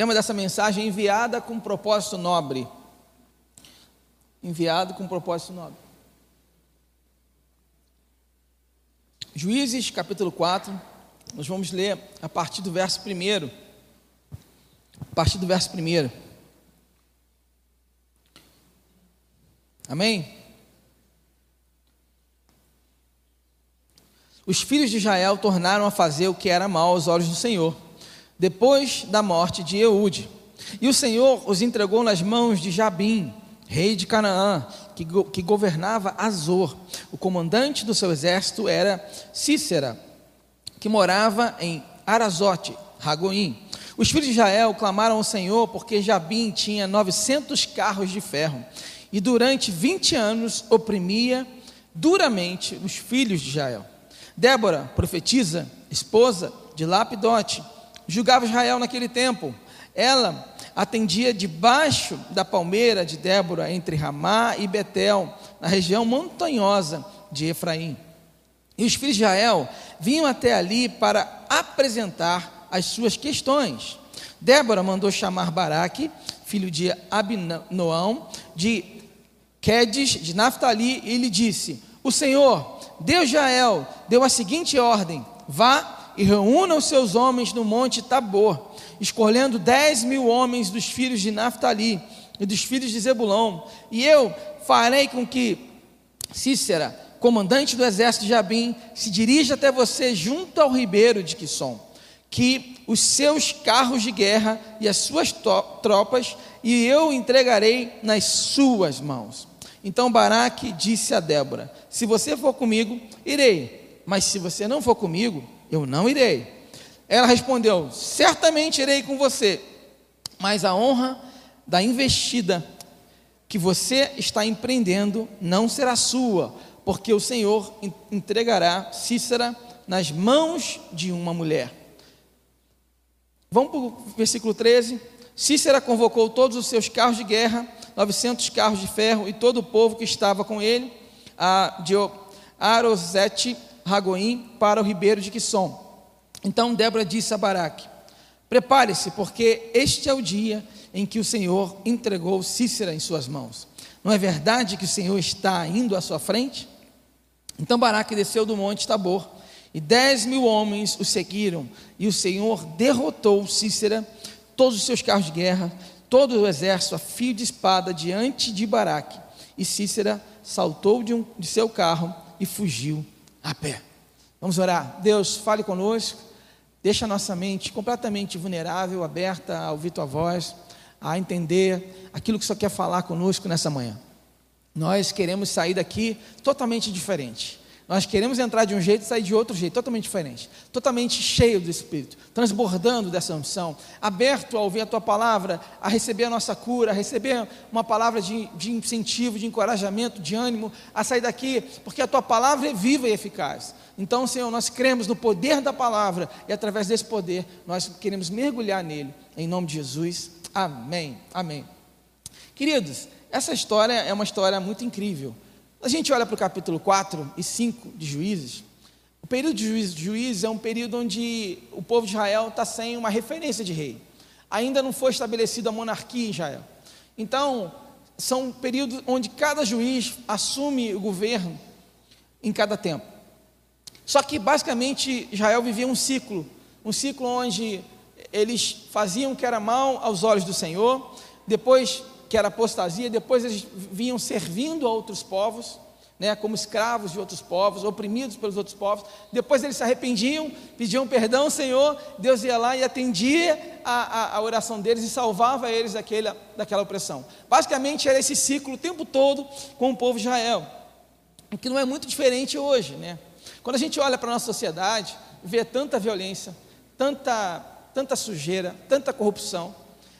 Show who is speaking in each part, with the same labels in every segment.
Speaker 1: tema dessa mensagem enviada com propósito nobre. Enviado com propósito nobre. Juízes capítulo 4, nós vamos ler a partir do verso 1. A partir do verso 1. Amém? Os filhos de Israel tornaram a fazer o que era mal aos olhos do Senhor, depois da morte de Eude. E o Senhor os entregou nas mãos de Jabim, rei de Canaã, que, que governava Azor. O comandante do seu exército era Cícera, que morava em Arazote, Ragoim. Os filhos de Israel clamaram ao Senhor porque Jabim tinha 900 carros de ferro e durante 20 anos oprimia duramente os filhos de Israel. Débora, profetisa, esposa de Lapidote, julgava Israel naquele tempo. Ela atendia debaixo da palmeira de Débora, entre Ramá e Betel, na região montanhosa de Efraim. E os filhos de Israel vinham até ali para apresentar as suas questões. Débora mandou chamar Baraque, filho de Abinoão, de Quedes, de Naphtali, e lhe disse: O Senhor, Deus de Israel, deu a seguinte ordem: vá e reúna os seus homens no monte Tabor, escolhendo dez mil homens dos filhos de Naphtali e dos filhos de Zebulão, e eu farei com que Cícera, comandante do exército de Jabim, se dirija até você junto ao ribeiro de Quisson, que os seus carros de guerra e as suas tropas, e eu entregarei nas suas mãos. Então Baraque disse a Débora: Se você for comigo, irei, mas se você não for comigo, eu não irei. Ela respondeu: Certamente irei com você, mas a honra da investida que você está empreendendo não será sua, porque o Senhor entregará Cícera nas mãos de uma mulher. Vamos para o versículo 13. Cícera convocou todos os seus carros de guerra 900 carros de ferro e todo o povo que estava com ele, a, de Arosete Ragoim, para o ribeiro de Quisson. Então Débora disse a Baraque: Prepare-se, porque este é o dia em que o Senhor entregou Cícera em suas mãos. Não é verdade que o Senhor está indo à sua frente? Então Baraque desceu do monte Tabor, e dez mil homens o seguiram, e o Senhor derrotou Cícera, todos os seus carros de guerra, todo o exército a fio de espada diante de Baraque. E Cícera saltou de, um, de seu carro e fugiu a pé. Vamos orar. Deus, fale conosco. Deixa a nossa mente completamente vulnerável, aberta a ouvir tua voz, a entender aquilo que o Senhor quer falar conosco nessa manhã. Nós queremos sair daqui totalmente diferente. Nós queremos entrar de um jeito e sair de outro jeito, totalmente diferente, totalmente cheio do Espírito, transbordando dessa unção, aberto a ouvir a tua palavra, a receber a nossa cura, a receber uma palavra de, de incentivo, de encorajamento, de ânimo, a sair daqui, porque a tua palavra é viva e eficaz. Então, Senhor, nós cremos no poder da palavra e através desse poder nós queremos mergulhar nele, em nome de Jesus. Amém. Amém. Queridos, essa história é uma história muito incrível. A gente olha para o capítulo 4 e 5 de Juízes, o período de Juízes, é um período onde o povo de Israel está sem uma referência de rei. Ainda não foi estabelecida a monarquia em Israel. Então, são períodos onde cada juiz assume o governo em cada tempo. Só que, basicamente, Israel vivia um ciclo, um ciclo onde eles faziam o que era mal aos olhos do Senhor, depois que era apostasia, depois eles vinham servindo a outros povos, né, como escravos de outros povos, oprimidos pelos outros povos. Depois eles se arrependiam, pediam perdão, Senhor. Deus ia lá e atendia a, a, a oração deles e salvava eles daquela, daquela opressão. Basicamente era esse ciclo o tempo todo com o povo de Israel, o que não é muito diferente hoje. Né? Quando a gente olha para a nossa sociedade, vê tanta violência, tanta, tanta sujeira, tanta corrupção,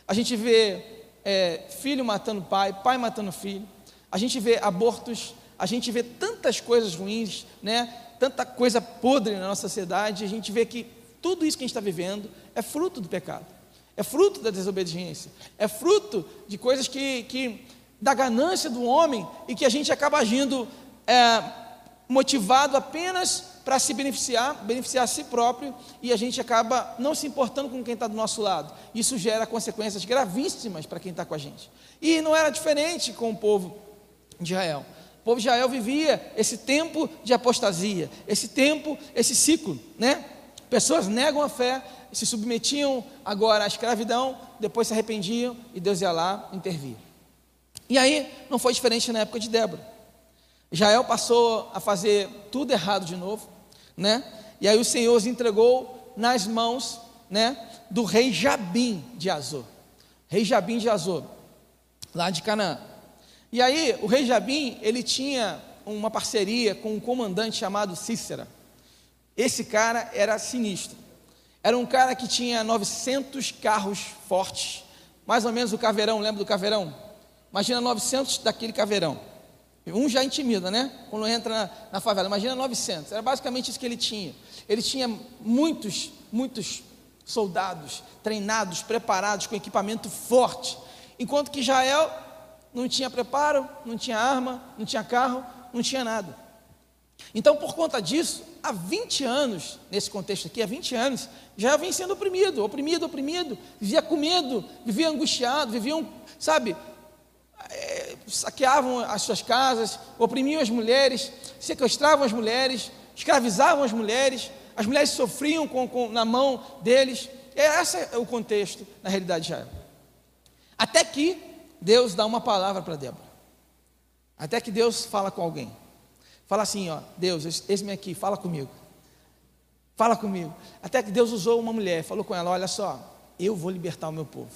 Speaker 1: a gente vê é, filho matando pai, pai matando filho, a gente vê abortos, a gente vê tantas coisas ruins, né? tanta coisa podre na nossa sociedade, a gente vê que tudo isso que a gente está vivendo é fruto do pecado, é fruto da desobediência, é fruto de coisas que, que da ganância do homem e que a gente acaba agindo é, motivado apenas para se beneficiar, beneficiar a si próprio, e a gente acaba não se importando com quem está do nosso lado. Isso gera consequências gravíssimas para quem está com a gente. E não era diferente com o povo de Israel. O povo de Israel vivia esse tempo de apostasia, esse tempo, esse ciclo, né? Pessoas negam a fé, se submetiam agora à escravidão, depois se arrependiam e Deus ia lá intervir. E aí não foi diferente na época de Débora. Israel passou a fazer tudo errado de novo, né? E aí o Senhor os entregou nas mãos, né, do rei Jabim de Azor. Rei Jabim de Azor, lá de Canaã. E aí o rei Jabim, ele tinha uma parceria com um comandante chamado Cícera. Esse cara era sinistro. Era um cara que tinha 900 carros fortes, mais ou menos o caveirão, lembra do caveirão? Imagina 900 daquele caveirão. Um já intimida, né? Quando entra na, na, favela. Imagina 900. Era basicamente isso que ele tinha. Ele tinha muitos, muitos soldados treinados, preparados, com equipamento forte. Enquanto que Israel não tinha preparo, não tinha arma, não tinha carro, não tinha nada. Então, por conta disso, há 20 anos, nesse contexto aqui, há 20 anos, já vem sendo oprimido, oprimido, oprimido, vivia com medo, vivia angustiado, viviam, sabe, é, saqueavam as suas casas, oprimiam as mulheres, sequestravam as mulheres, escravizavam as mulheres, as mulheres sofriam com, com, na mão deles. Esse é o contexto, na realidade, já. Até que Deus dá uma palavra para Débora. Até que Deus fala com alguém. Fala assim, ó, Deus, esse-me aqui, fala comigo. Fala comigo. Até que Deus usou uma mulher, falou com ela: Olha só, eu vou libertar o meu povo.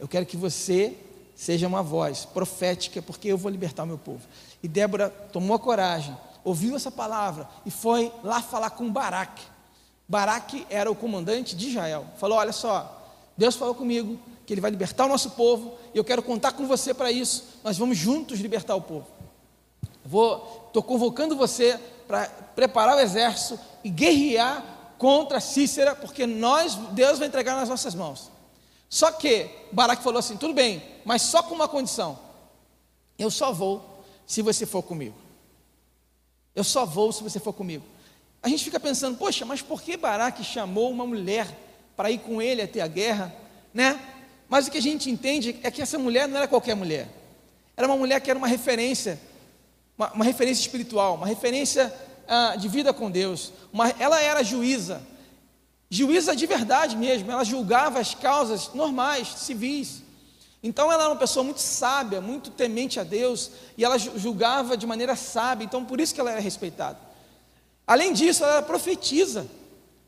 Speaker 1: Eu quero que você seja uma voz profética, porque eu vou libertar o meu povo. E Débora tomou a coragem, ouviu essa palavra e foi lá falar com Baraque. Baraque era o comandante de Israel. Falou: Olha só, Deus falou comigo que Ele vai libertar o nosso povo e eu quero contar com você para isso. Nós vamos juntos libertar o povo. Vou, estou convocando você para preparar o exército e guerrear contra Cícera, porque nós, Deus vai entregar nas nossas mãos. Só que Baraque falou assim: tudo bem, mas só com uma condição. Eu só vou se você for comigo. Eu só vou se você for comigo. A gente fica pensando, poxa, mas por que Baraque chamou uma mulher para ir com ele até a guerra, né? Mas o que a gente entende é que essa mulher não era qualquer mulher. Era uma mulher que era uma referência uma, uma referência espiritual, uma referência ah, de vida com Deus. Uma, ela era juíza, juíza de verdade mesmo, ela julgava as causas normais, civis. Então ela era uma pessoa muito sábia, muito temente a Deus, e ela julgava de maneira sábia, então por isso que ela era respeitada. Além disso, ela era profetisa,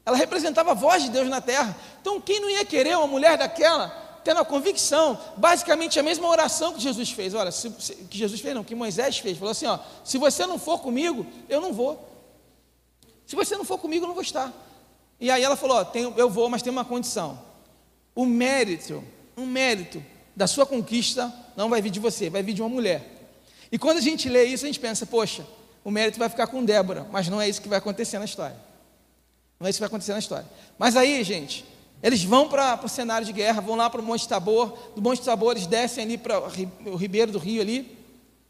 Speaker 1: ela representava a voz de Deus na terra. Então quem não ia querer uma mulher daquela tendo a convicção, basicamente a mesma oração que Jesus fez. Olha, se, se, que Jesus fez, não, que Moisés fez. Falou assim: ó, se você não for comigo, eu não vou. Se você não for comigo, eu não vou estar. E aí ela falou: tenho, eu vou, mas tem uma condição. O mérito, um mérito da sua conquista não vai vir de você, vai vir de uma mulher. E quando a gente lê isso, a gente pensa: poxa, o mérito vai ficar com Débora, mas não é isso que vai acontecer na história. Não é isso que vai acontecer na história. Mas aí, gente, eles vão para o cenário de guerra, vão lá para o Monte Tabor, do Monte Tabor eles descem ali para o ribeiro do rio ali.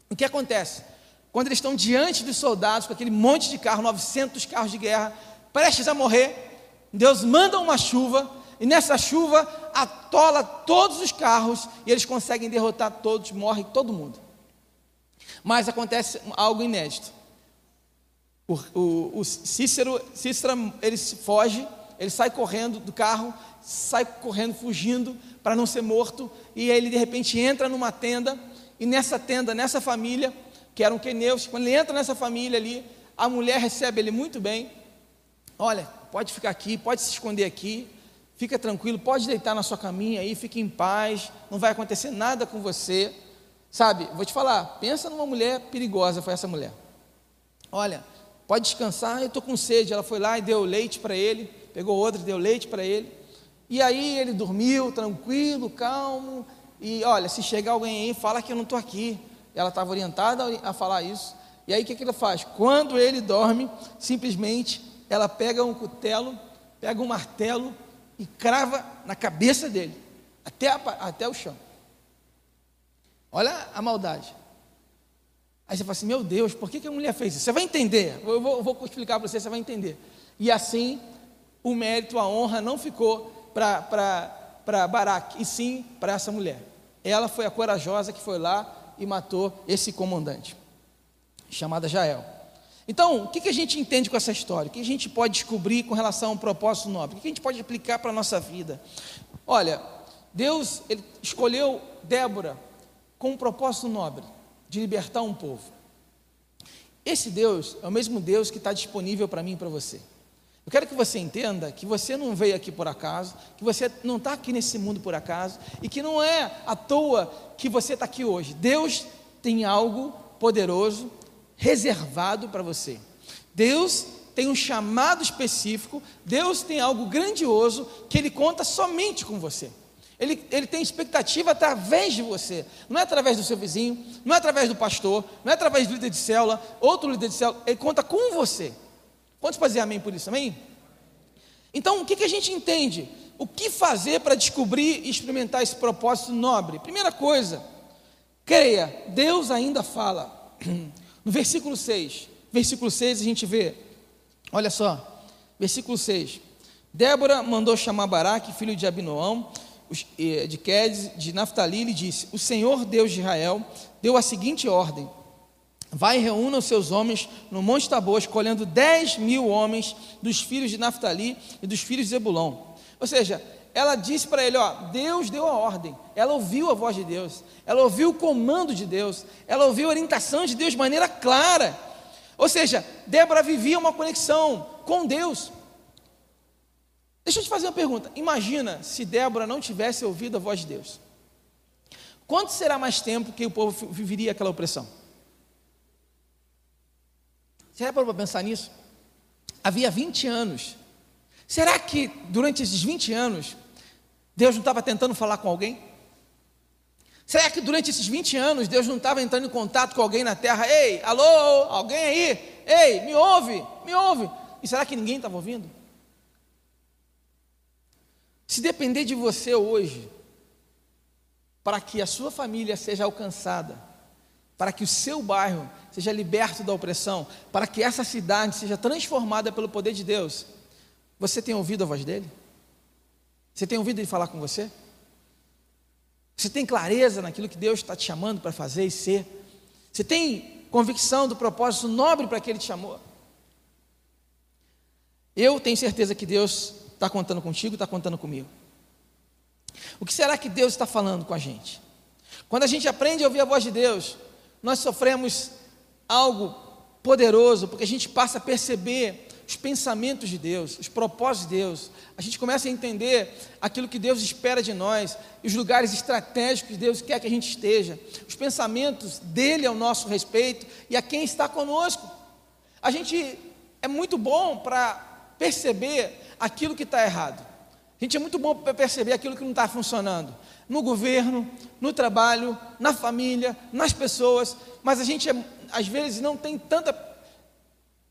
Speaker 1: O que acontece? Quando eles estão diante dos soldados, com aquele monte de carro, 900 carros de guerra, prestes a morrer, Deus manda uma chuva, e nessa chuva atola todos os carros, e eles conseguem derrotar todos, morre todo mundo. Mas acontece algo inédito. O, o, o Cícero, Cícero, ele foge, ele sai correndo do carro, sai correndo, fugindo para não ser morto, e ele de repente entra numa tenda, e nessa tenda, nessa família, que eram queneus, quando ele entra nessa família ali, a mulher recebe ele muito bem. Olha, pode ficar aqui, pode se esconder aqui, fica tranquilo, pode deitar na sua caminha aí, fique em paz, não vai acontecer nada com você. Sabe, vou te falar, pensa numa mulher perigosa, foi essa mulher. Olha, pode descansar, eu estou com sede. Ela foi lá e deu leite para ele pegou outro, deu leite para ele. E aí ele dormiu, tranquilo, calmo. E olha, se chegar alguém aí, fala que eu não estou aqui. Ela estava orientada a falar isso. E aí o que, que ela faz? Quando ele dorme, simplesmente ela pega um cutelo, pega um martelo e crava na cabeça dele, até, a, até o chão. Olha a maldade. Aí você fala assim: Meu Deus, por que, que a mulher fez isso? Você vai entender, eu vou, eu vou explicar para você, você vai entender. E assim, o mérito, a honra não ficou para Baraque, e sim para essa mulher. Ela foi a corajosa que foi lá e matou esse comandante, chamada Jael. Então, o que, a gente entende com essa história? O que a gente pode descobrir com relação a um propósito nobre? O que a gente pode aplicar para a nossa vida? Olha, Deus ele escolheu Débora com um propósito nobre de libertar um povo. Esse Deus é o mesmo Deus que está disponível para mim e para você. Eu quero que você entenda que você não veio aqui por acaso, que você não está aqui nesse mundo por acaso, e que não é à toa que você está aqui hoje. Deus tem algo poderoso reservado para você. Deus tem um chamado específico, Deus tem algo grandioso que Ele conta somente com você. Ele, ele tem expectativa através de você, não é através do seu vizinho, não é através do pastor, não é através do líder de célula, outro líder de célula, ele conta com você. Quantos fazer amém por isso? Amém? Então, o que, que a gente entende? O que fazer para descobrir e experimentar esse propósito nobre? Primeira coisa, creia, Deus ainda fala. No versículo 6, versículo 6 a gente vê, olha só, versículo 6. Débora mandou chamar Baraque, filho de Abinoão, de Quedes, de Naftali, e disse: O Senhor Deus de Israel deu a seguinte ordem: Vai e reúna os seus homens no Monte Tabor, escolhendo dez mil homens dos filhos de Naftali e dos filhos de Zebulon. Ou seja, ela disse para ele: Ó, Deus deu a ordem, ela ouviu a voz de Deus, ela ouviu o comando de Deus, ela ouviu a orientação de Deus de maneira clara. Ou seja, Débora vivia uma conexão com Deus. Deixa eu te fazer uma pergunta. Imagina se Débora não tivesse ouvido a voz de Deus. Quanto será mais tempo que o povo viveria aquela opressão? Será para pensar nisso? Havia 20 anos. Será que durante esses 20 anos Deus não estava tentando falar com alguém? Será que durante esses 20 anos Deus não estava entrando em contato com alguém na terra? Ei, alô, alguém aí? Ei, me ouve, me ouve. E será que ninguém estava ouvindo? Se depender de você hoje, para que a sua família seja alcançada, para que o seu bairro seja liberto da opressão, para que essa cidade seja transformada pelo poder de Deus, você tem ouvido a voz dele? Você tem ouvido ele falar com você? Você tem clareza naquilo que Deus está te chamando para fazer e ser? Você tem convicção do propósito nobre para que Ele te chamou? Eu tenho certeza que Deus Está contando contigo, está contando comigo. O que será que Deus está falando com a gente? Quando a gente aprende a ouvir a voz de Deus, nós sofremos algo poderoso, porque a gente passa a perceber os pensamentos de Deus, os propósitos de Deus. A gente começa a entender aquilo que Deus espera de nós, os lugares estratégicos que Deus quer que a gente esteja, os pensamentos dele ao nosso respeito e a quem está conosco. A gente é muito bom para perceber aquilo que está errado. A gente é muito bom para perceber aquilo que não está funcionando. No governo, no trabalho, na família, nas pessoas, mas a gente é, às vezes não tem tanta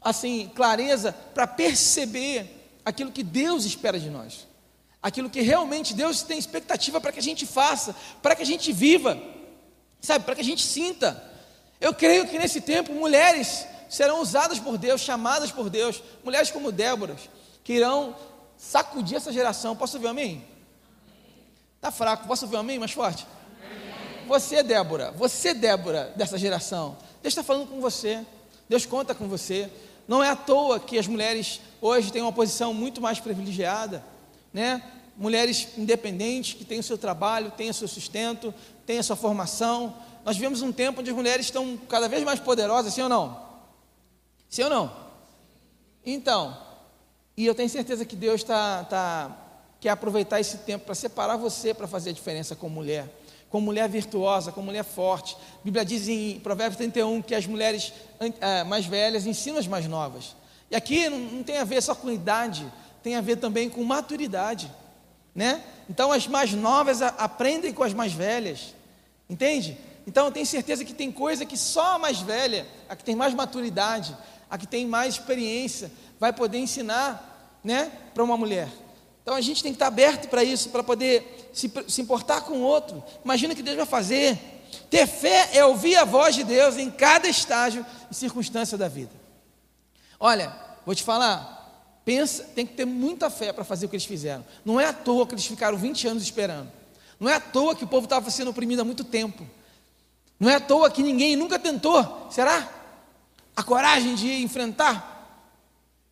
Speaker 1: assim clareza para perceber aquilo que Deus espera de nós. Aquilo que realmente Deus tem expectativa para que a gente faça, para que a gente viva, sabe, para que a gente sinta. Eu creio que nesse tempo mulheres serão usadas por Deus, chamadas por Deus, mulheres como Débora, que irão sacudir essa geração. Posso ouvir um amém? Está fraco, posso ouvir um amém mais forte? Você, Débora, você, Débora, dessa geração, Deus está falando com você, Deus conta com você. Não é à toa que as mulheres hoje têm uma posição muito mais privilegiada, né? Mulheres independentes que têm o seu trabalho, têm o seu sustento, têm a sua formação. Nós vivemos um tempo onde as mulheres estão cada vez mais poderosas, sim ou não? Sim ou não? Então, e eu tenho certeza que Deus tá, tá, quer aproveitar esse tempo para separar você para fazer a diferença com mulher. Com mulher virtuosa, com mulher forte. A Bíblia diz em Provérbios 31 que as mulheres é, mais velhas ensinam as mais novas. E aqui não, tem a ver só com idade, tem a ver também com maturidade. Né? Então as mais novas aprendem com as mais velhas. Entende? Então eu tenho certeza que tem coisa que só a mais velha, a que tem mais maturidade, a que tem mais experiência, vai poder ensinar né, para uma mulher. Então a gente tem que estar aberto para isso, para poder se, se importar com o outro. Imagina o que Deus vai fazer Ter fé é ouvir a voz de Deus em cada estágio e circunstância da vida. Olha, vou te falar, pensa, tem que ter muita fé para fazer o que eles fizeram. Não é à toa que eles ficaram 20 anos esperando. Não é à toa que o povo estava sendo oprimido há muito tempo. Não é à toa que ninguém nunca tentou, será? A coragem de enfrentar.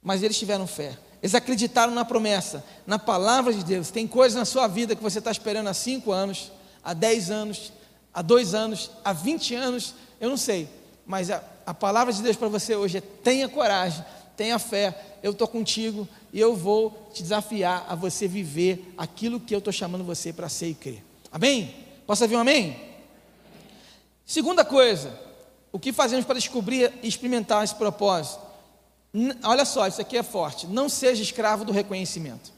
Speaker 1: Mas eles tiveram fé. Eles acreditaram na promessa, na palavra de Deus. Tem coisas na sua vida que você está esperando há cinco anos, há 10 anos, há dois anos, há 20 anos, eu não sei, mas a, a palavra de Deus para você hoje é: tenha coragem, tenha fé, eu estou contigo e eu vou te desafiar a você viver aquilo que eu estou chamando você para ser e crer. Amém? Posso ouvir um amém? Segunda coisa, o que fazemos para descobrir e experimentar esse propósito? Olha só, isso aqui é forte. Não seja escravo do reconhecimento.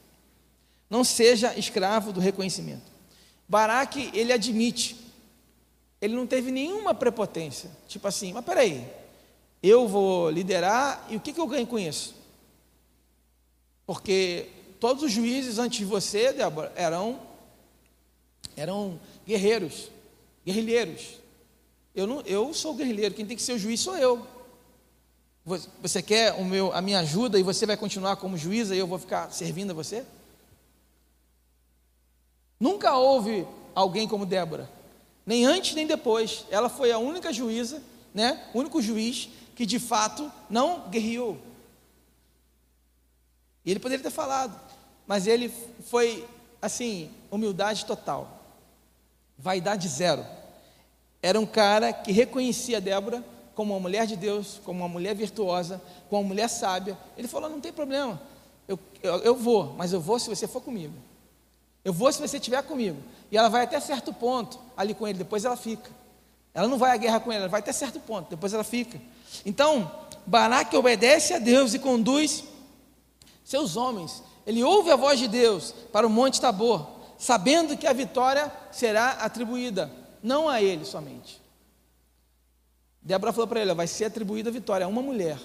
Speaker 1: Não seja escravo do reconhecimento. Baraque, ele admite, ele não teve nenhuma prepotência. Tipo assim, mas peraí, eu vou liderar e o que, que eu ganho com isso? Porque todos os juízes antes de você, Débora, eram, eram guerreiros, guerrilheiros. Eu, não, eu sou guerrilheiro, quem tem que ser o juiz sou eu. Você quer o meu, a minha ajuda e você vai continuar como juíza e eu vou ficar servindo a você? Nunca houve alguém como Débora, nem antes nem depois. Ela foi a única juíza, né? O único juiz que de fato não guerreou. Ele poderia ter falado, mas ele foi assim, humildade total, vaidade zero. Era um cara que reconhecia Débora como uma mulher de Deus, como uma mulher virtuosa, como uma mulher sábia. Ele falou: não tem problema, eu, eu, eu vou, mas eu vou se você for comigo. Eu vou se você estiver comigo. E ela vai até certo ponto ali com ele, depois ela fica. Ela não vai à guerra com ele, ela vai até certo ponto, depois ela fica. Então, Baraque obedece a Deus e conduz seus homens. Ele ouve a voz de Deus para o Monte Tabor, sabendo que a vitória será atribuída, não a ele somente. Débora falou para ele: vai ser atribuída a vitória a uma mulher.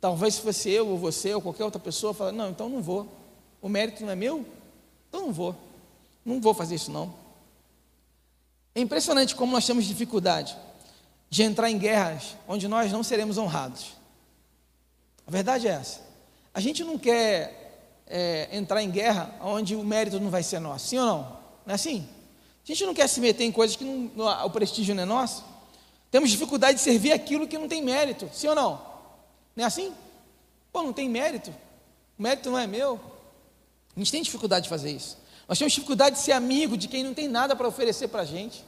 Speaker 1: Talvez se fosse eu ou você ou qualquer outra pessoa, fala: não, então não vou. O mérito não é meu, então não vou. Não vou fazer isso não. É impressionante como nós temos dificuldade de entrar em guerras onde nós não seremos honrados. A verdade é essa. A gente não quer é, entrar em guerra onde o mérito não vai ser nosso, sim ou não? Não é assim? A gente não quer se meter em coisas que não, o prestígio não é nosso. Temos dificuldade de servir aquilo que não tem mérito, sim ou não? Não é assim? Pô, não tem mérito. O mérito não é meu. A gente tem dificuldade de fazer isso. Nós temos dificuldade de ser amigo de quem não tem nada para oferecer para a gente.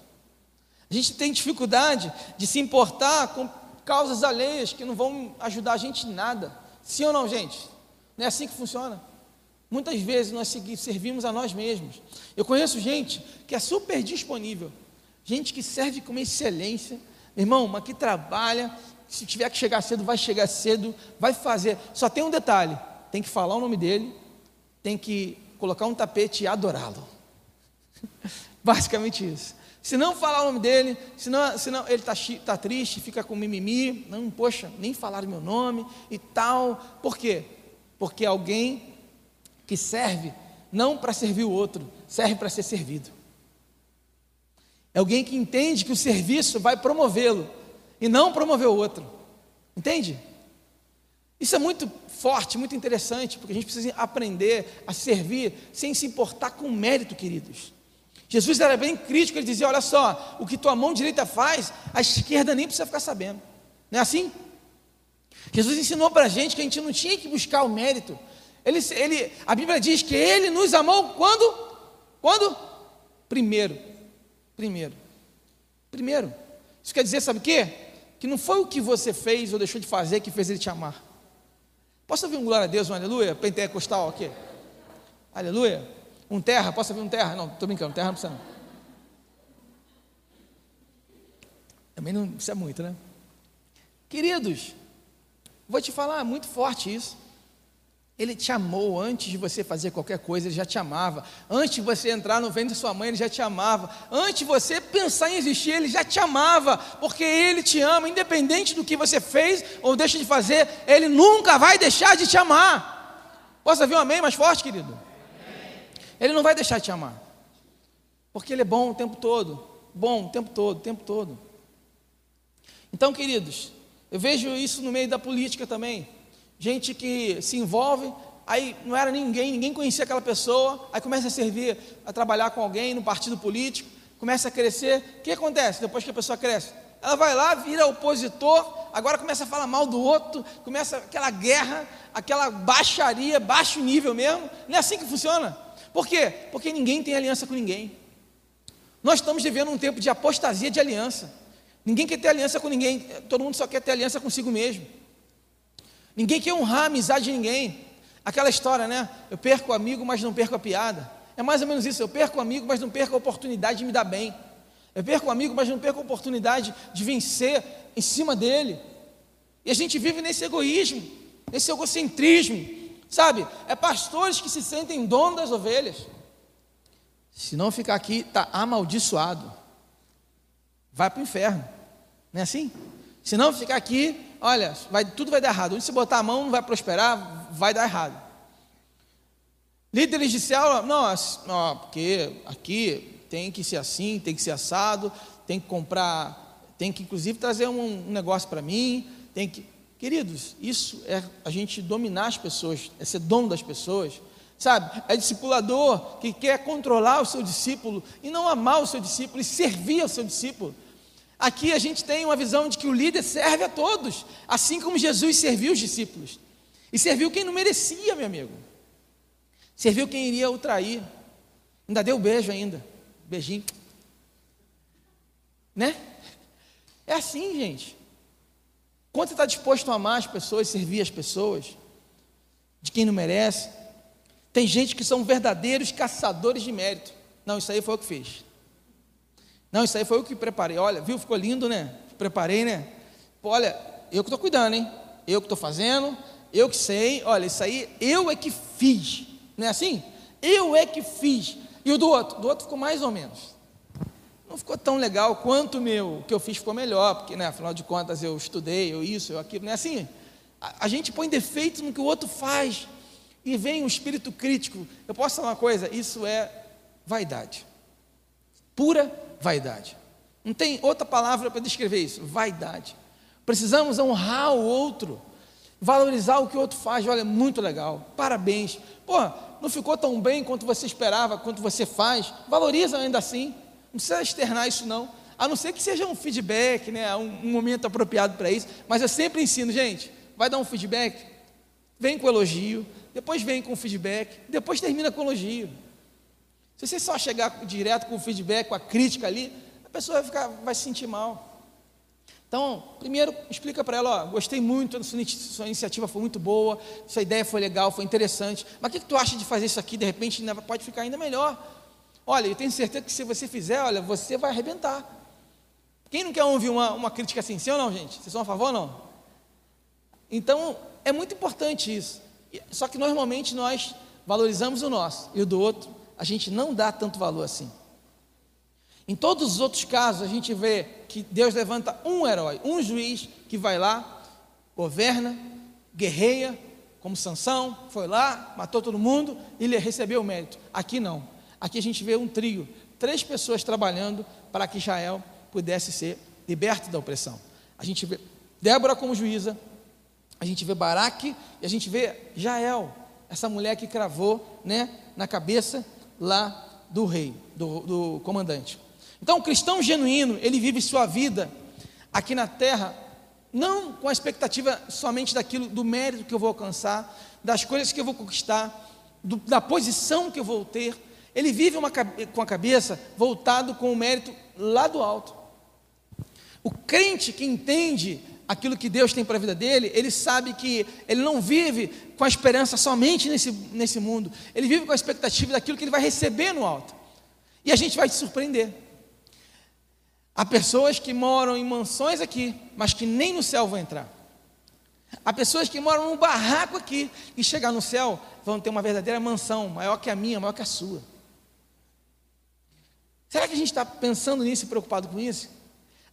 Speaker 1: A gente tem dificuldade de se importar com causas alheias que não vão ajudar a gente em nada. Sim ou não, gente? Não é assim que funciona. Muitas vezes nós servimos a nós mesmos. Eu conheço gente que é super disponível, gente que serve com excelência, irmão, mas que trabalha, se tiver que chegar cedo, vai chegar cedo, vai fazer. Só tem um detalhe: tem que falar o nome dele, tem que colocar um tapete e adorá-lo. Basicamente isso. Se não falar o nome dele, se não, se não ele está tá triste, fica com mimimi, não, poxa, nem falaram meu nome e tal. Por quê? Porque é alguém que serve não para servir o outro, serve para ser servido. É alguém que entende que o serviço vai promovê-lo e não promover o outro. Entende? Isso é muito forte, muito interessante, porque a gente precisa aprender a servir sem se importar com mérito, queridos. Jesus era bem crítico, ele dizia: Olha só, o que tua mão direita faz, a esquerda nem precisa ficar sabendo. Não é assim? Jesus ensinou para a gente que a gente não tinha que buscar o mérito. Ele, ele, a Bíblia diz que ele nos amou quando? Quando? Primeiro. Primeiro. Primeiro. Isso quer dizer, sabe o quê? Que não foi o que você fez ou deixou de fazer que fez ele te amar. Posso ouvir um glória a Deus, um aleluia? Pentecostal aqui. Aleluia. Um terra, posso ouvir um terra? Não, estou brincando, terra não precisa não. Também não precisa muito, né? Queridos, vou te falar, muito forte isso. Ele te amou antes de você fazer qualquer coisa, ele já te amava. Antes de você entrar no ventre de sua mãe, ele já te amava. Antes de você pensar em existir, ele já te amava, porque ele te ama, independente do que você fez ou deixa de fazer, ele nunca vai deixar de te amar. Posso ouvir um amém mais forte, querido? Ele não vai deixar de te amar, porque ele é bom o tempo todo. bom o tempo todo, o tempo todo. Então, queridos, eu vejo isso no meio da política também. Gente que se envolve, aí não era ninguém, ninguém conhecia aquela pessoa, aí começa a servir, a trabalhar com alguém no partido político, começa a crescer. O que acontece depois que a pessoa cresce? Ela vai lá, vira opositor, agora começa a falar mal do outro, começa aquela guerra, aquela baixaria, baixo nível mesmo. Não é assim que funciona. Por quê? Porque ninguém tem aliança com ninguém. Nós estamos vivendo um tempo de apostasia de aliança. Ninguém quer ter aliança com ninguém, todo mundo só quer ter aliança consigo mesmo. Ninguém quer honrar a amizade de ninguém. Aquela história, né? Eu perco o amigo, mas não perco a piada. É mais ou menos isso. Eu perco o amigo, mas não perco a oportunidade de me dar bem. Eu perco o amigo, mas não perco a oportunidade de vencer em cima dele. E a gente vive nesse egoísmo, nesse egocentrismo, sabe? É pastores que se sentem dono das ovelhas. Se não ficar aqui, está amaldiçoado. Vai para o inferno. Não é assim? Se não ficar aqui, olha, vai, tudo vai dar errado. Onde se botar a mão não vai prosperar, vai dar errado. Líderes de célula, não, não, porque aqui tem que ser assim, tem que ser assado, tem que comprar, tem que inclusive trazer um, um negócio para mim, tem que. Queridos, isso é a gente dominar as pessoas, é ser dono das pessoas. Sabe, é discipulador que quer controlar o seu discípulo e não amar o seu discípulo e servir ao seu discípulo. Aqui a gente tem uma visão de que o líder serve a todos, assim como Jesus serviu os discípulos. E serviu quem não merecia, meu amigo. Serviu quem iria o trair. Ainda deu beijo ainda. Beijinho. Né? É assim, gente. Quanto você está disposto a amar as pessoas, servir as pessoas, de quem não merece? Tem gente que são verdadeiros caçadores de mérito. Não, isso aí foi o que fez. Não, isso aí foi o que preparei. Olha, viu? Ficou lindo, né? Preparei, né? Olha, eu que estou cuidando, hein? Eu que estou fazendo, eu que sei. Olha, isso aí eu é que fiz. Não é assim? Eu é que fiz. E o do outro? Do outro ficou mais ou menos. Não ficou tão legal quanto o meu. O que eu fiz ficou melhor, porque, né, afinal de contas, eu estudei, eu isso, eu aquilo. Não é assim? A, a gente põe defeitos no que o outro faz e vem um espírito crítico. Eu posso falar uma coisa: isso é vaidade, pura vaidade. Não tem outra palavra para descrever isso: vaidade. Precisamos honrar o outro, valorizar o que o outro faz. Olha, é muito legal, parabéns. Pô, não ficou tão bem quanto você esperava, quanto você faz. Valoriza ainda assim. Não precisa externar isso, não. A não ser que seja um feedback, né, um, um momento apropriado para isso. Mas eu sempre ensino, gente, vai dar um feedback, vem com elogio, depois vem com feedback, depois termina com elogio. Se você só chegar direto com o feedback, com a crítica ali, a pessoa vai, ficar, vai se sentir mal. Então, primeiro, explica para ela, ó, gostei muito, sua, sua iniciativa foi muito boa, sua ideia foi legal, foi interessante, mas o que, que tu acha de fazer isso aqui, de repente pode ficar ainda melhor? Olha, eu tenho certeza que se você fizer, olha, você vai arrebentar. Quem não quer ouvir uma, uma crítica assim, sim ou não, gente? Vocês são a favor ou não? Então, é muito importante isso. Só que normalmente nós valorizamos o nosso e o do outro a gente não dá tanto valor assim. Em todos os outros casos, a gente vê que Deus levanta um herói, um juiz que vai lá, governa, guerreia, como Sansão, foi lá, matou todo mundo e ele recebeu o mérito. Aqui não. Aqui a gente vê um trio, três pessoas trabalhando para que Israel pudesse ser liberto da opressão. A gente vê Débora como juíza, a gente vê Baraque e a gente vê Jael, essa mulher que cravou né, na cabeça lá do rei, do, do comandante. Então, o cristão genuíno, ele vive sua vida aqui na terra, não com a expectativa somente daquilo, do mérito que eu vou alcançar, das coisas que eu vou conquistar, do, da posição que eu vou ter. Ele vive uma, com a cabeça voltado com o mérito lá do alto. O crente que entende aquilo que Deus tem para a vida dele, ele sabe que ele não vive com a esperança somente nesse, nesse mundo, ele vive com a expectativa daquilo que ele vai receber no alto. E a gente vai se surpreender. Há pessoas que moram em mansões aqui, mas que nem no céu vão entrar. Há pessoas que moram num barraco aqui e chegar no céu vão ter uma verdadeira mansão, maior que a minha, maior que a sua. Será que a gente está pensando nisso e preocupado com isso?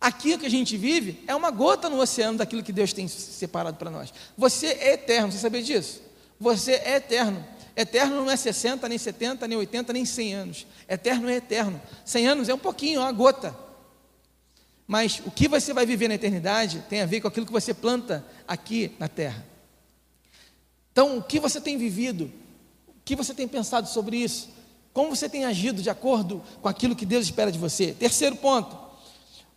Speaker 1: Aquilo que a gente vive é uma gota no oceano daquilo que Deus tem separado para nós. Você é eterno, você sabia disso? Você é eterno. Eterno não é 60, nem 70, nem 80, nem 100 anos. Eterno é eterno. 100 anos é um pouquinho, é uma gota. Mas o que você vai viver na eternidade tem a ver com aquilo que você planta aqui na terra. Então, o que você tem vivido? O que você tem pensado sobre isso? Como você tem agido de acordo com aquilo que Deus espera de você? Terceiro ponto: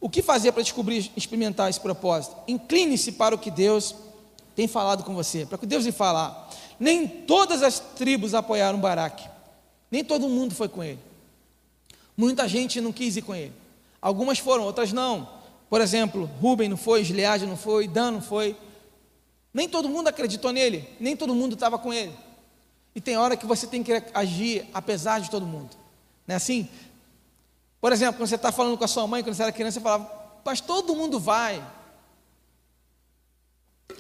Speaker 1: o que fazer para descobrir, experimentar esse propósito? Incline-se para o que Deus tem falado com você, para o que Deus lhe falar. Nem todas as tribos apoiaram Baraque, nem todo mundo foi com ele. Muita gente não quis ir com ele. Algumas foram, outras não. Por exemplo, Rubem não foi, Gileade não foi, Dan não foi. Nem todo mundo acreditou nele, nem todo mundo estava com ele. E tem hora que você tem que agir apesar de todo mundo. Não é assim? Por exemplo, quando você está falando com a sua mãe, quando você era criança, você falava, mas todo mundo vai.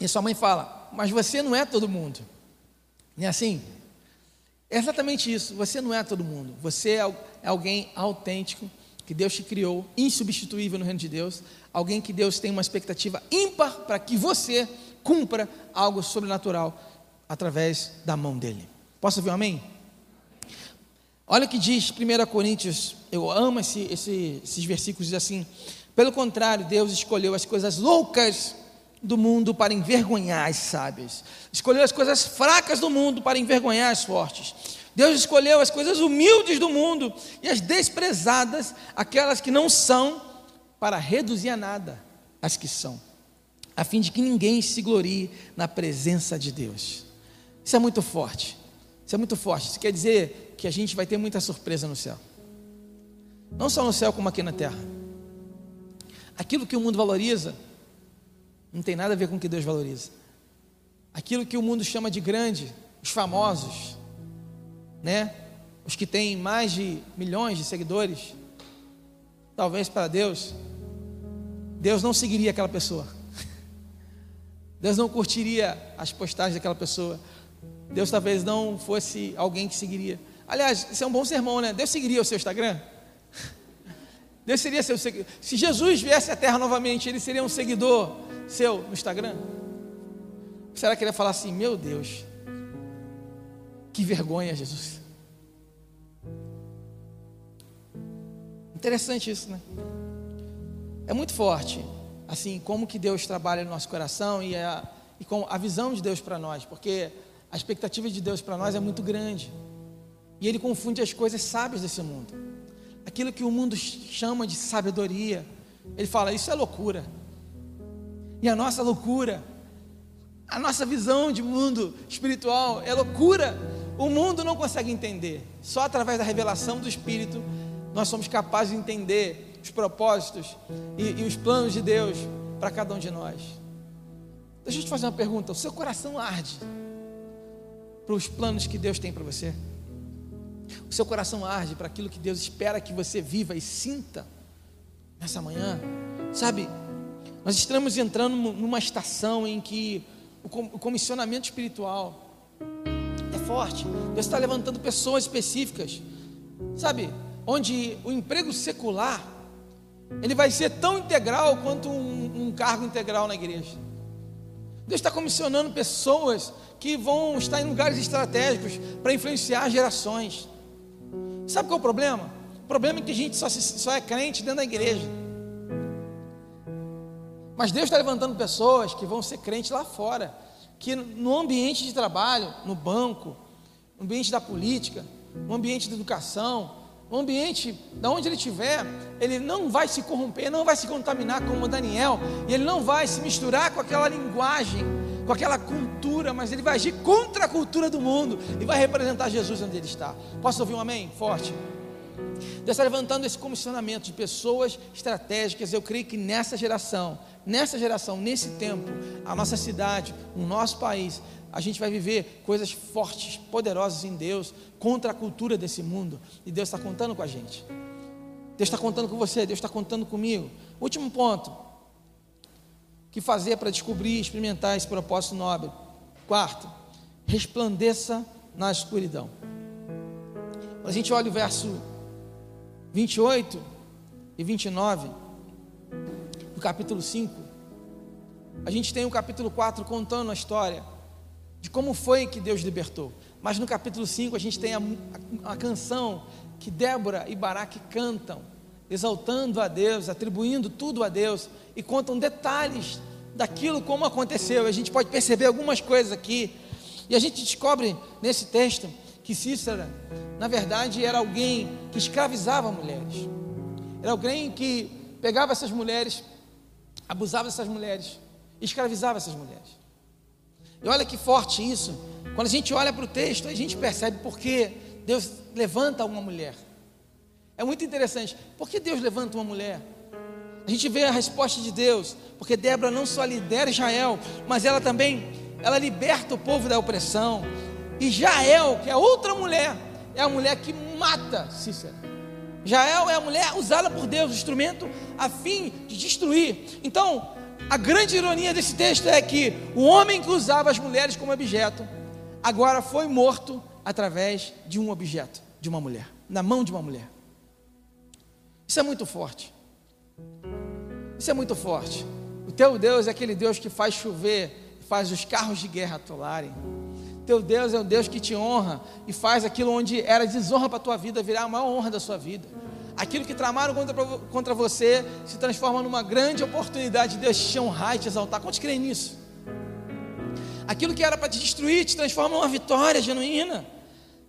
Speaker 1: E sua mãe fala, mas você não é todo mundo. Não é assim? É exatamente isso. Você não é todo mundo. Você é, é alguém autêntico que Deus te criou, insubstituível no reino de Deus. Alguém que Deus tem uma expectativa ímpar para que você cumpra algo sobrenatural através da mão dele. Posso ouvir um amém? Olha o que diz 1 Coríntios, eu amo esse, esse, esses versículos, diz assim: pelo contrário, Deus escolheu as coisas loucas do mundo para envergonhar as sábias, escolheu as coisas fracas do mundo para envergonhar as fortes. Deus escolheu as coisas humildes do mundo e as desprezadas, aquelas que não são, para reduzir a nada as que são, a fim de que ninguém se glorie na presença de Deus. Isso é muito forte. Isso é muito forte. Isso quer dizer que a gente vai ter muita surpresa no céu. Não só no céu, como aqui na terra. Aquilo que o mundo valoriza não tem nada a ver com o que Deus valoriza. Aquilo que o mundo chama de grande, os famosos, né? Os que têm mais de milhões de seguidores, talvez para Deus, Deus não seguiria aquela pessoa. Deus não curtiria as postagens daquela pessoa. Deus talvez não fosse alguém que seguiria. Aliás, isso é um bom sermão, né? Deus seguiria o seu Instagram? Deus seria seu seguidor. Se Jesus viesse à Terra novamente, ele seria um seguidor seu no Instagram? Será que ele ia falar assim: Meu Deus, que vergonha, Jesus? Interessante isso, né? É muito forte, assim, como que Deus trabalha no nosso coração e a, e com a visão de Deus para nós, porque a expectativa de Deus para nós é muito grande. E ele confunde as coisas sábias desse mundo. Aquilo que o mundo chama de sabedoria, ele fala: Isso é loucura. E a nossa loucura, a nossa visão de mundo espiritual é loucura. O mundo não consegue entender. Só através da revelação do Espírito nós somos capazes de entender os propósitos e, e os planos de Deus para cada um de nós. Deixa eu te fazer uma pergunta: o seu coração arde para os planos que Deus tem para você? O seu coração arde para aquilo que Deus espera que você viva e sinta nessa manhã? Sabe, nós estamos entrando numa estação em que o comissionamento espiritual é forte. Deus está levantando pessoas específicas, sabe? Onde o emprego secular ele vai ser tão integral quanto um, um cargo integral na igreja. Deus está comissionando pessoas que vão estar em lugares estratégicos para influenciar gerações. Sabe qual é o problema? O problema é que a gente só, só é crente dentro da igreja. Mas Deus está levantando pessoas que vão ser crentes lá fora, que no ambiente de trabalho, no banco, no ambiente da política, no ambiente da educação, no ambiente da onde ele estiver, ele não vai se corromper, não vai se contaminar como Daniel, e ele não vai se misturar com aquela linguagem, com aquela cultura, mas ele vai agir contra a cultura do mundo e vai representar Jesus onde ele está. Posso ouvir um amém? Forte. Deus está levantando esse comissionamento de pessoas estratégicas. Eu creio que nessa geração nessa geração, nesse tempo, a nossa cidade, o nosso país, a gente vai viver coisas fortes, poderosas em Deus, contra a cultura desse mundo. E Deus está contando com a gente. Deus está contando com você, Deus está contando comigo. Último ponto. Que fazer para descobrir e experimentar esse propósito nobre? Quarto, resplandeça na escuridão. Quando a gente olha o verso 28 e 29 no capítulo 5, a gente tem o capítulo 4 contando a história de como foi que Deus libertou. Mas no capítulo 5 a gente tem a, a, a canção que Débora e Baraque cantam exaltando a Deus, atribuindo tudo a Deus e contam detalhes daquilo como aconteceu. A gente pode perceber algumas coisas aqui. E a gente descobre nesse texto que Cícera, na verdade, era alguém que escravizava mulheres. Era alguém que pegava essas mulheres, abusava dessas mulheres, escravizava essas mulheres. E olha que forte isso. Quando a gente olha para o texto, a gente percebe porque Deus levanta uma mulher. É muito interessante. Por que Deus levanta uma mulher? A gente vê a resposta de Deus, porque Débora não só lidera Israel, mas ela também, ela liberta o povo da opressão. E Jael, que é outra mulher, é a mulher que mata Cícera. Jael é a mulher usada por Deus, instrumento a fim de destruir. Então, a grande ironia desse texto é que o homem que usava as mulheres como objeto, agora foi morto através de um objeto, de uma mulher, na mão de uma mulher. Isso é muito forte. Isso é muito forte. O teu Deus é aquele Deus que faz chover, faz os carros de guerra atolarem. Teu Deus é o Deus que te honra e faz aquilo onde era desonra para a tua vida virar a maior honra da sua vida. Aquilo que tramaram contra, contra você se transforma numa grande oportunidade de Deus te honrar e te exaltar. Quantos creem nisso? Aquilo que era para te destruir te transforma numa vitória genuína.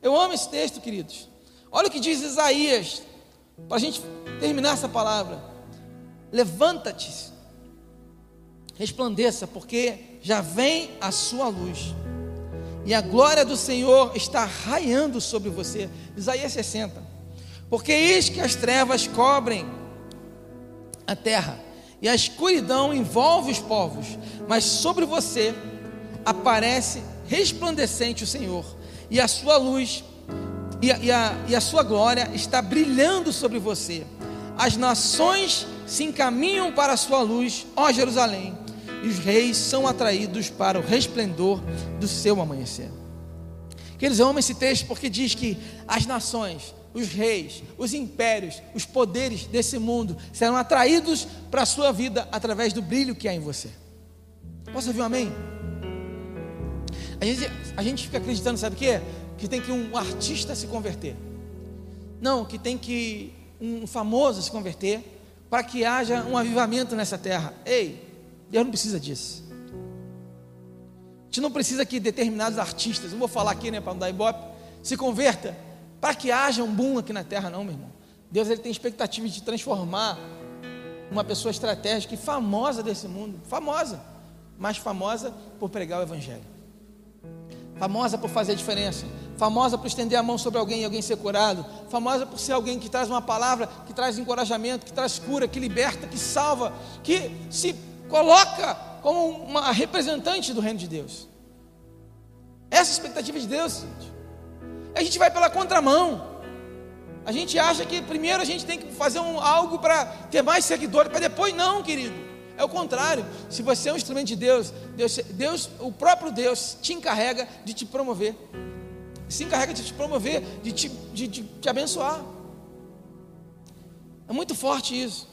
Speaker 1: Eu amo esse texto, queridos. Olha o que diz Isaías, para a gente terminar essa palavra. Levanta-te, resplandeça, porque já vem a sua luz, e a glória do Senhor está raiando sobre você. Isaías 60. Porque eis que as trevas cobrem a terra, e a escuridão envolve os povos, mas sobre você aparece resplandecente o Senhor, e a sua luz e a, e a, e a sua glória está brilhando sobre você. As nações se encaminham para a sua luz, ó Jerusalém, e os reis são atraídos para o resplendor do seu amanhecer. Queridos, eu amo esse texto porque diz que as nações, os reis, os impérios, os poderes desse mundo serão atraídos para a sua vida através do brilho que há em você. Posso ouvir um amém? A gente, a gente fica acreditando, sabe o quê? Que tem que um artista se converter. Não, que tem que um famoso se converter para que haja um avivamento nessa terra. Ei, Deus não precisa disso. A gente não precisa que determinados artistas, não vou falar aqui, né, para não dar ibope, se converta para que haja um boom aqui na terra, não, meu irmão. Deus ele tem expectativa de transformar uma pessoa estratégica e famosa desse mundo, famosa, mas famosa por pregar o evangelho famosa por fazer diferença, famosa por estender a mão sobre alguém e alguém ser curado, famosa por ser alguém que traz uma palavra, que traz encorajamento, que traz cura, que liberta, que salva, que se coloca como uma representante do reino de Deus. Essa é a expectativa de Deus. Gente. A gente vai pela contramão. A gente acha que primeiro a gente tem que fazer um, algo para ter mais seguidores, para depois não, querido. É o contrário. Se você é um instrumento de Deus, Deus, Deus, o próprio Deus te encarrega de te promover. Se encarrega de te promover, de te, de, de te abençoar. É muito forte isso.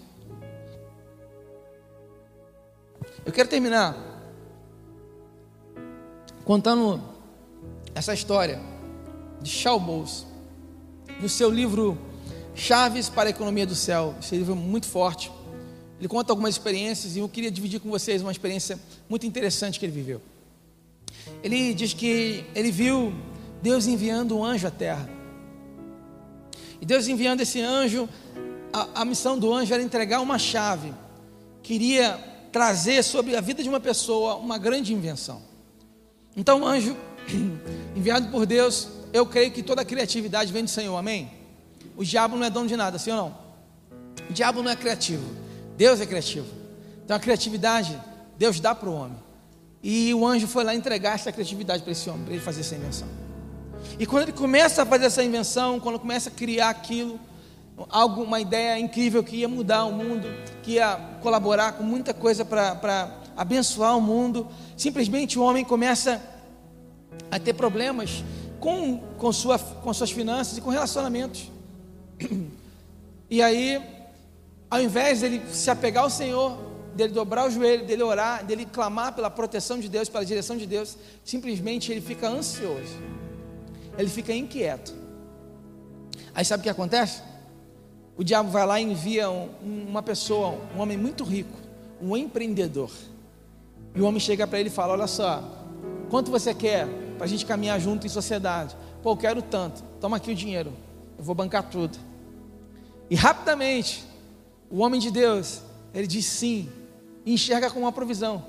Speaker 1: Eu quero terminar contando essa história de Charles no seu livro Chaves para a Economia do Céu. Esse livro é muito forte. Ele conta algumas experiências e eu queria dividir com vocês uma experiência muito interessante que ele viveu. Ele diz que ele viu Deus enviando um anjo à terra. E Deus enviando esse anjo, a, a missão do anjo era entregar uma chave, queria trazer sobre a vida de uma pessoa uma grande invenção. Então, o anjo, enviado por Deus, eu creio que toda a criatividade vem do Senhor, amém? O diabo não é dono de nada, sim ou não? O diabo não é criativo. Deus é criativo. Então a criatividade, Deus dá para o homem. E o anjo foi lá entregar essa criatividade para esse homem, para ele fazer essa invenção. E quando ele começa a fazer essa invenção, quando começa a criar aquilo, algo, uma ideia incrível que ia mudar o mundo, que ia colaborar com muita coisa para abençoar o mundo, simplesmente o homem começa a ter problemas com, com, sua, com suas finanças e com relacionamentos. E aí ao invés dele se apegar ao Senhor, dele dobrar o joelho, dele orar, dele clamar pela proteção de Deus, pela direção de Deus, simplesmente ele fica ansioso, ele fica inquieto. Aí sabe o que acontece? o diabo vai lá e envia um, uma pessoa, um homem muito rico, um empreendedor. E o homem chega para ele e fala: Olha só, quanto você quer para a gente caminhar junto em sociedade? Pô, eu quero tanto, toma aqui o dinheiro, eu vou bancar tudo. E rapidamente, o homem de Deus, ele diz sim, e enxerga como uma provisão.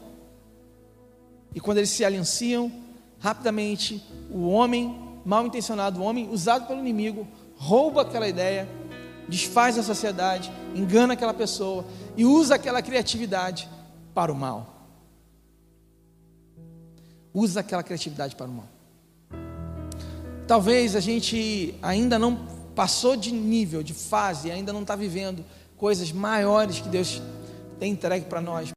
Speaker 1: E quando eles se alianciam, rapidamente, o homem mal intencionado, o homem usado pelo inimigo, rouba aquela ideia, desfaz a sociedade, engana aquela pessoa e usa aquela criatividade para o mal. Usa aquela criatividade para o mal. Talvez a gente ainda não passou de nível, de fase, ainda não está vivendo coisas maiores que Deus tem entregue para nós.